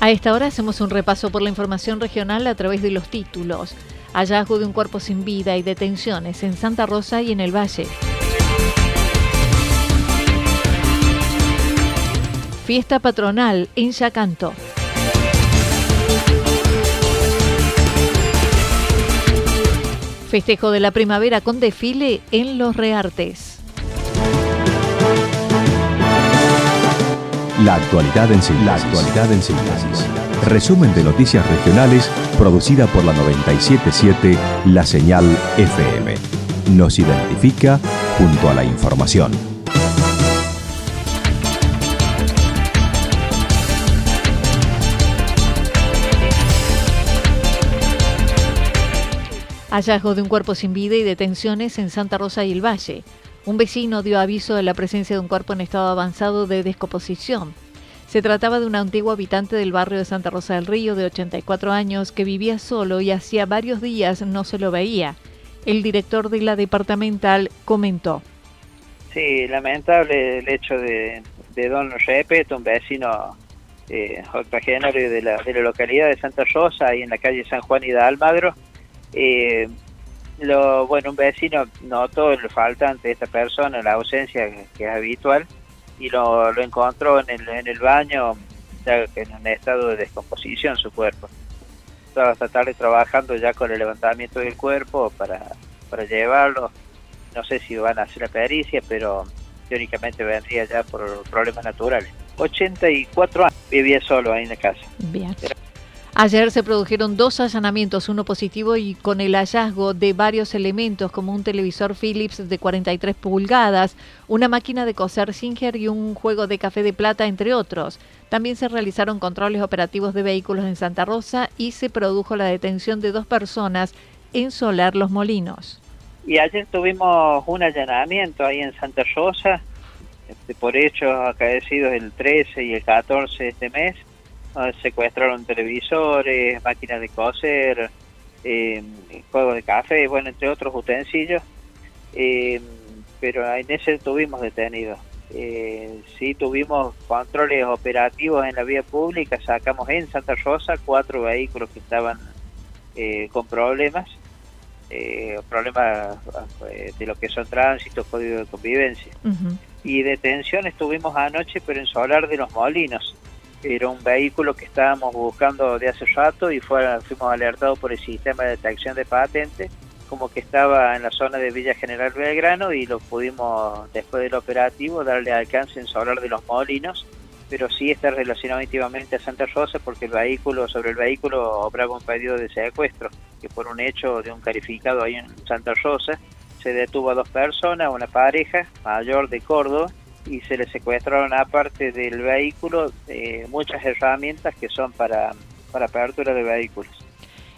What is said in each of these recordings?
A esta hora hacemos un repaso por la información regional a través de los títulos. Hallazgo de un cuerpo sin vida y detenciones en Santa Rosa y en el Valle. Fiesta patronal en Yacanto. Festejo de la primavera con desfile en Los Reartes. La actualidad en síntesis. La actualidad en síntesis. Resumen de noticias regionales producida por la 977 La Señal FM. Nos identifica junto a la información. Hallazgo de un cuerpo sin vida y detenciones en Santa Rosa y el Valle. Un vecino dio aviso de la presencia de un cuerpo en estado avanzado de descomposición. Se trataba de un antiguo habitante del barrio de Santa Rosa del Río de 84 años que vivía solo y hacía varios días no se lo veía. El director de la departamental comentó. Sí, lamentable el hecho de, don Repet, un vecino eh, octogenario de la, de la localidad de Santa Rosa, ahí en la calle San Juan y de Almagro, eh, lo, bueno, un vecino notó el faltante de esta persona, la ausencia que es habitual, y lo, lo encontró en el, en el baño, ya en un estado de descomposición su cuerpo. Estaba esta tarde trabajando ya con el levantamiento del cuerpo para, para llevarlo. No sé si van a hacer la pericia, pero teóricamente vendría ya por problemas naturales. 84 años, vivía solo ahí en la casa. Bien. Ayer se produjeron dos allanamientos, uno positivo y con el hallazgo de varios elementos como un televisor Philips de 43 pulgadas, una máquina de coser Singer y un juego de café de plata, entre otros. También se realizaron controles operativos de vehículos en Santa Rosa y se produjo la detención de dos personas en Solar Los Molinos. Y ayer tuvimos un allanamiento ahí en Santa Rosa, este, por hechos acaecidos el 13 y el 14 de este mes Ah, secuestraron televisores, máquinas de coser, eh, juegos de café, bueno, entre otros utensilios, eh, pero en ese tuvimos detenidos. Eh, sí tuvimos controles operativos en la vía pública, sacamos en Santa Rosa cuatro vehículos que estaban eh, con problemas, problemas de lo que son tránsito, código de convivencia. Y detenciones tuvimos anoche, pero en Solar de los Molinos, era un vehículo que estábamos buscando de hace rato y fue, fuimos alertados por el sistema de detección de patentes, como que estaba en la zona de Villa General Belgrano y lo pudimos, después del operativo, darle alcance en Solar de los Molinos, pero sí está relacionado íntimamente a Santa Rosa porque el vehículo, sobre el vehículo obraba un pedido de secuestro, que por un hecho de un calificado ahí en Santa Rosa, se detuvo a dos personas, una pareja mayor de Córdoba, y se le secuestraron aparte del vehículo eh, muchas herramientas que son para, para apertura de vehículos.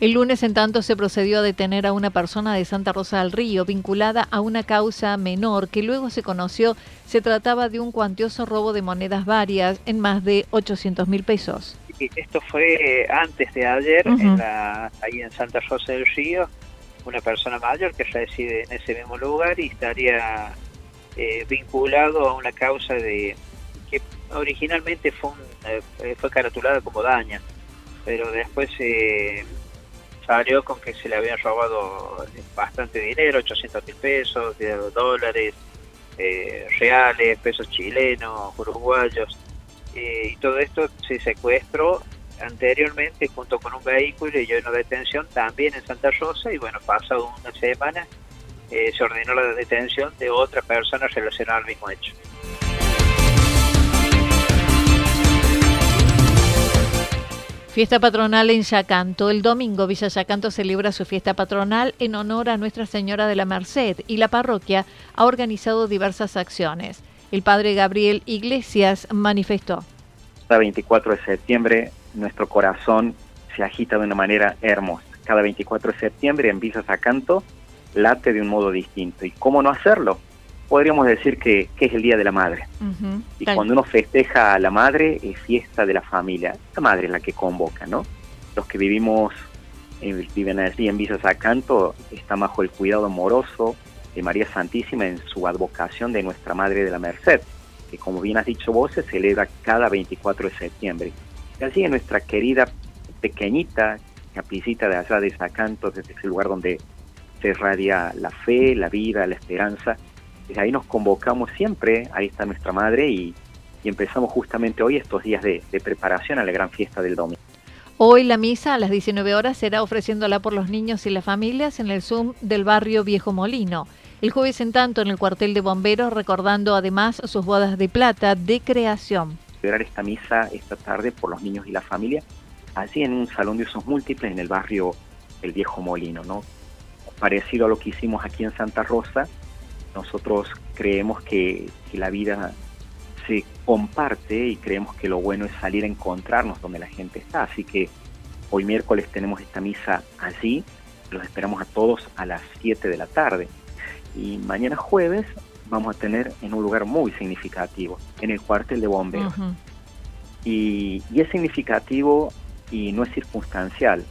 El lunes, en tanto, se procedió a detener a una persona de Santa Rosa del Río vinculada a una causa menor que luego se conoció se trataba de un cuantioso robo de monedas varias en más de 800 mil pesos. esto fue antes de ayer, en la, ahí en Santa Rosa del Río, una persona mayor que reside en ese mismo lugar y estaría eh, vinculado a una causa de que originalmente fue, eh, fue caratulada como daño, pero después se salió con que se le habían robado bastante dinero, 800 mil pesos, dólares, eh, reales, pesos chilenos, uruguayos. eh, y todo esto se secuestró anteriormente junto con un vehículo y una detención también en Santa Rosa y bueno, pasado una semana eh, se ordenó la detención de otra persona relacionada al mismo hecho. Fiesta patronal en Yacanto. El domingo Villa Yacanto celebra su fiesta patronal en honor a Nuestra Señora de la Merced y la parroquia ha organizado diversas acciones. El padre Gabriel Iglesias manifestó. Cada 24 de septiembre nuestro corazón se agita de una manera hermosa. Cada 24 de septiembre en Villa Yacanto late de un modo distinto. ¿Y cómo no hacerlo? podríamos decir que, es el Día de la Madre. Y cuando uno festeja a la madre, es fiesta de la familia. La madre es la que convoca, ¿no? Los que vivimos, eh, viven allí en Villa Sacanto, está bajo el cuidado amoroso de María Santísima en su advocación de nuestra Madre de la Merced, que como bien has dicho vos, se celebra cada 24 de septiembre. Y así en nuestra querida pequeñita capicita de allá de Sacanto, desde ese lugar donde se irradia la fe, la vida, la esperanza, desde ahí nos convocamos siempre, ahí está nuestra madre y, empezamos justamente hoy estos días de, preparación a la gran fiesta del domingo. Hoy la misa a las 19 horas será ofreciéndola por los niños y las familias en el Zoom del barrio Viejo Molino. El jueves en tanto en el cuartel de bomberos recordando además sus bodas de plata de creación. Celebrar esta misa esta tarde por los niños y la familia, allí en un salón de usos múltiples en el barrio El Viejo Molino, ¿no? Parecido a lo que hicimos aquí en Santa Rosa, nosotros creemos que, la vida se comparte y creemos que lo bueno es salir a encontrarnos donde la gente está. Así que hoy miércoles tenemos esta misa allí, los esperamos a todos a las 7 de la tarde. Y mañana jueves vamos a tener en un lugar muy significativo, en el cuartel de bomberos. y, y, es significativo y no es circunstancial.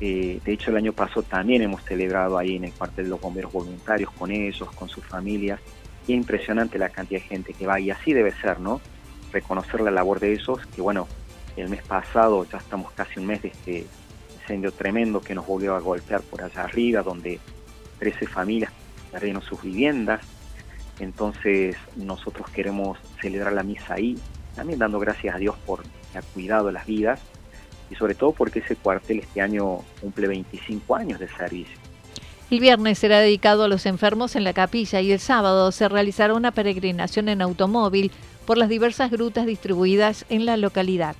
Eh, de hecho, el año pasado también hemos celebrado ahí en el cuartel de los bomberos voluntarios con ellos, con sus familias. Y es impresionante la cantidad de gente que va y así debe ser, ¿no? Reconocer la labor de ellos, que bueno, el mes pasado ya estamos casi un mes de este incendio tremendo que nos volvió a golpear por allá arriba, donde 13 familias perdieron sus viviendas. Entonces nosotros queremos celebrar la misa ahí, también dando gracias a Dios por el cuidado de las vidas y sobre todo porque ese cuartel este año cumple 25 años de servicio. El viernes será dedicado a los enfermos en la capilla y el sábado se realizará una peregrinación en automóvil por las diversas grutas distribuidas en la localidad.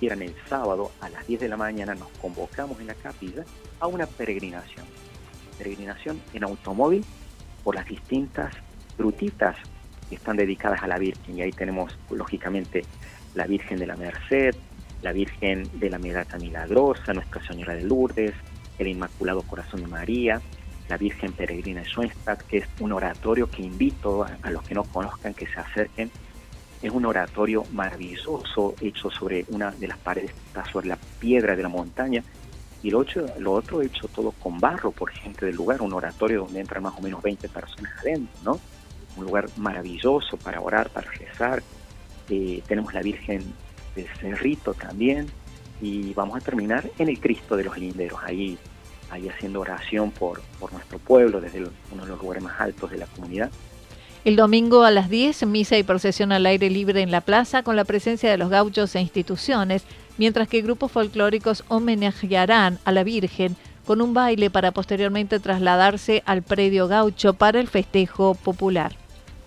en el sábado a las 10 de la mañana nos convocamos en la capilla a una peregrinación. Peregrinación en automóvil por las distintas grutitas que están dedicadas a la Virgen. Y ahí tenemos, lógicamente, la Virgen de la Merced, la Virgen de la Medata Milagrosa, Nuestra Señora de Lourdes, el Inmaculado Corazón de María, la Virgen Peregrina de Schoenstatt, que es un oratorio que invito a, los que no conozcan que se acerquen. Es un oratorio maravilloso hecho sobre una de las paredes, está sobre la piedra de la montaña, y lo, otro, lo otro hecho todo con barro por gente del lugar, un oratorio donde entran más o menos 20 personas adentro, ¿no? Un lugar maravilloso para orar, para rezar. Eh, tenemos la Virgen de Cerrito también, y vamos a terminar en el Cristo de los Linderos, ahí, ahí haciendo oración por, por nuestro pueblo desde uno de los lugares más altos de la comunidad. El domingo a las 10, misa y procesión al aire libre en la plaza con la presencia de los gauchos e instituciones, mientras que grupos folclóricos homenajearán a la Virgen con un baile para posteriormente trasladarse al predio gaucho para el festejo popular.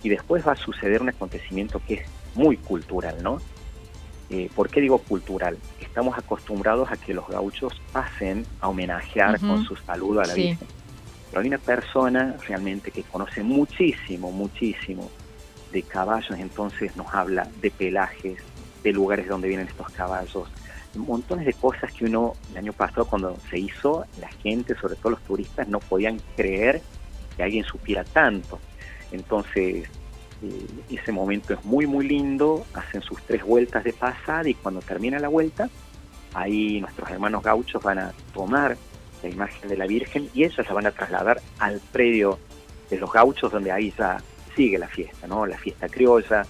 Y después va a suceder un acontecimiento que es muy cultural, ¿no? Eh, ¿Por qué digo cultural? Estamos acostumbrados a que los gauchos pasen a homenajear con su saludo a la Virgen. Pero hay una persona realmente que conoce muchísimo, muchísimo de caballos, entonces nos habla de pelajes, de lugares donde vienen estos caballos, montones de cosas que uno el año pasado cuando se hizo, la gente, sobre todo los turistas, no podían creer que alguien supiera tanto. Entonces, eh, ese momento es muy muy lindo, hacen sus tres vueltas de pasada y cuando termina la vuelta, ahí nuestros hermanos gauchos van a tomar la imagen de la Virgen y ellos la van a trasladar al predio de los gauchos donde ahí ya sigue la fiesta, ¿no? La fiesta criolla,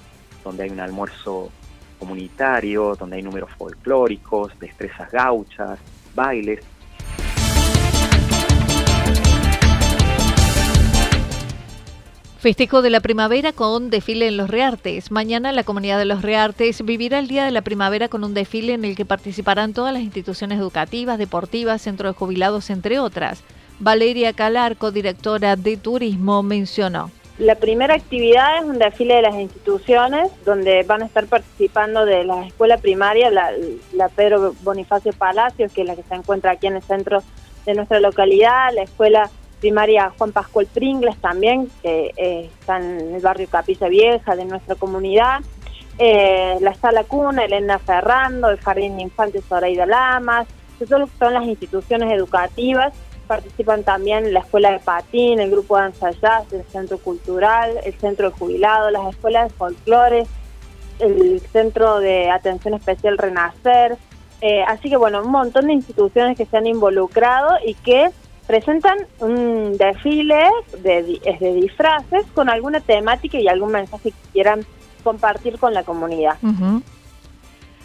donde hay un almuerzo comunitario, donde hay números folclóricos, destrezas gauchas, bailes, Festejo de la primavera con desfile en los Reartes. Mañana la comunidad de los Reartes vivirá el Día de la Primavera con un desfile en el que participarán todas las instituciones educativas, deportivas, centros de jubilados, entre otras. Valeria Calarco, directora de Turismo, mencionó. La primera actividad es un desfile de las instituciones, donde van a estar participando de la escuela primaria, la, la Pedro Bonifacio Palacios, que es la que se encuentra aquí en el centro de nuestra localidad, la escuela primaria Juan Pascual Pringles también, que eh, está en el barrio Capilla Vieja de nuestra comunidad, eh, la Sala Cuna, Elena Ferrando, el Jardín de Infantes Zoraida Lamas, son, son las instituciones educativas, participan también la Escuela de Patín, el Grupo de Danza el Centro Cultural, el Centro de Jubilados, las escuelas de folclore, el Centro de Atención Especial Renacer, eh, así que bueno, un montón de instituciones que se han involucrado y que presentan un desfile de, de disfraces con alguna temática y algún mensaje que quieran compartir con la comunidad.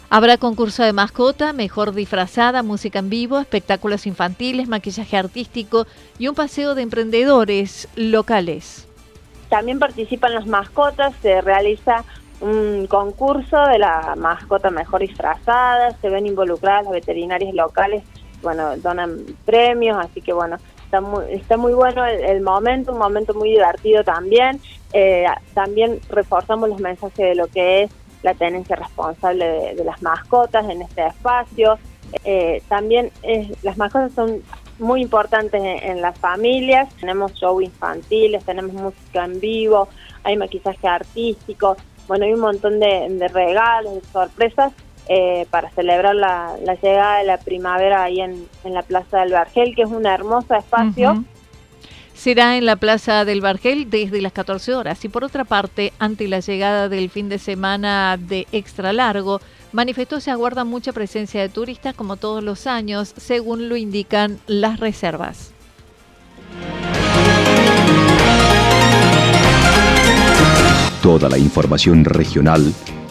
Habrá concurso de mascota, mejor disfrazada, música en vivo, espectáculos infantiles, maquillaje artístico y un paseo de emprendedores locales. También participan las mascotas, se realiza un concurso de la mascota mejor disfrazada, se ven involucradas las veterinarias locales bueno, donan premios, así que bueno, está muy, está muy bueno el, momento, un momento muy divertido también. Eh, también reforzamos los mensajes de lo que es la tenencia responsable de, las mascotas en este espacio. Eh, también las mascotas son muy importantes en, las familias. Tenemos show infantiles, tenemos música en vivo, hay maquillaje artístico, bueno, hay un montón de, de regalos, de sorpresas eh, para celebrar la, llegada de la primavera ahí en, la Plaza del Vergel, que es un hermoso espacio. Será en la Plaza del Vergel desde las 14 horas. Y por otra parte, ante la llegada del fin de semana de extra largo, manifestó se aguarda mucha presencia de turistas como todos los años, según lo indican las reservas. Toda la información regional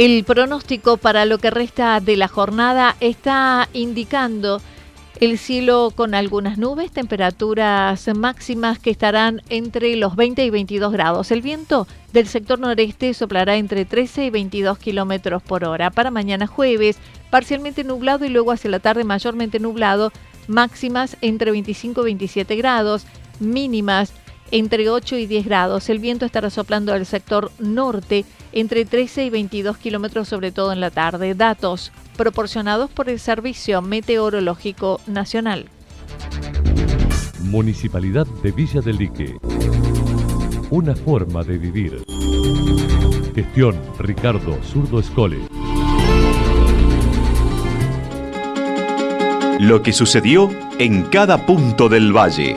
El pronóstico para lo que resta de la jornada está indicando el cielo con algunas nubes, temperaturas máximas que estarán entre los 20 y 22 grados. El viento del sector noreste soplará entre 13 y 22 kilómetros por hora. Para mañana jueves, parcialmente nublado y luego hacia la tarde mayormente nublado, máximas entre 25 y 27 grados, mínimas entre 8 y 10 grados. El viento estará soplando del sector norte entre 13 y 22 kilómetros, sobre todo en la tarde. Datos proporcionados por el Servicio Meteorológico Nacional. Municipalidad de Villa del Lique. Una forma de vivir. Gestión Ricardo Zurdo Escole. Lo que sucedió en cada punto del valle.